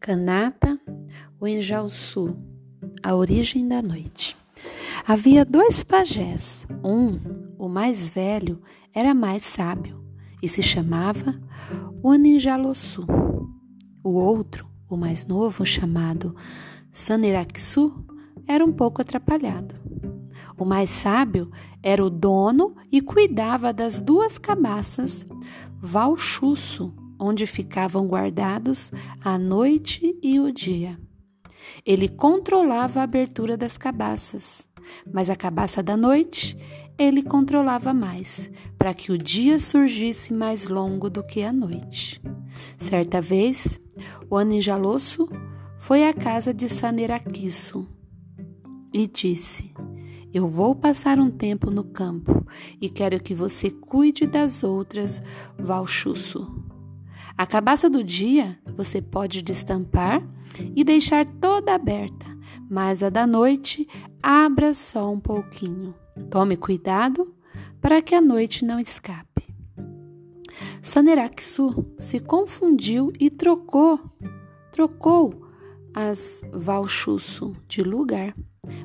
Canata, o Enjalçu, a origem da noite. Havia dois pajés. Um, o mais velho, era mais sábio e se chamava Oninjalossu. O outro, o mais novo, chamado Saneraksu, era um pouco atrapalhado. O mais sábio era o dono e cuidava das duas cabaças Valchusso, onde ficavam guardados a noite e o dia. Ele controlava a abertura das cabaças, mas a cabaça da noite ele controlava mais, para que o dia surgisse mais longo do que a noite. Certa vez, o Aninjalosso foi à casa de Saneraquisso e disse: Eu vou passar um tempo no campo e quero que você cuide das outras Valchusso. A cabaça do dia você pode destampar e deixar toda aberta, mas a da noite abra só um pouquinho. Tome cuidado para que a noite não escape. Saneraksu se confundiu e trocou, trocou as Valchusso de lugar.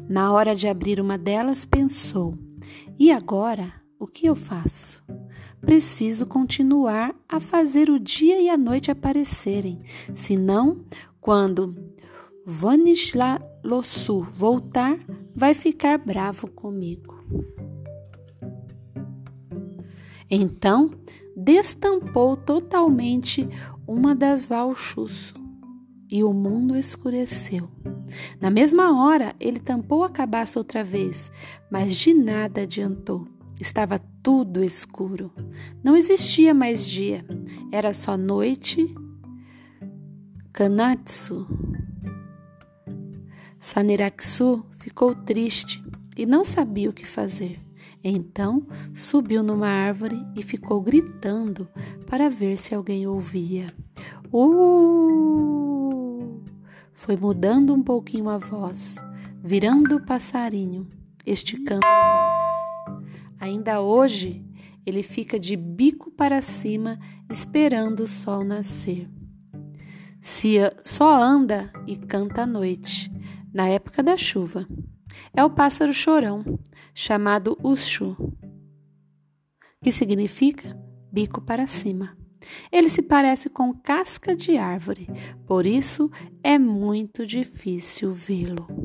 Na hora de abrir uma delas, pensou: e agora o que eu faço? Preciso continuar a fazer o dia e a noite aparecerem, senão, quando Vanislalossu voltar, vai ficar bravo comigo. Então, destampou totalmente uma das Valchusso e o mundo escureceu. Na mesma hora, ele tampou a cabaça outra vez, mas de nada adiantou. Estava tudo escuro. Não existia mais dia. Era só noite. Kanatsu. Saneraksu ficou triste e não sabia o que fazer. Então subiu numa árvore e ficou gritando para ver se alguém ouvia. Uh! Foi mudando um pouquinho a voz, virando o passarinho, esticando a voz. Ainda hoje, ele fica de bico para cima esperando o sol nascer. Se só anda e canta à noite, na época da chuva. É o pássaro chorão, chamado Ushu, que significa bico para cima. Ele se parece com casca de árvore, por isso é muito difícil vê-lo.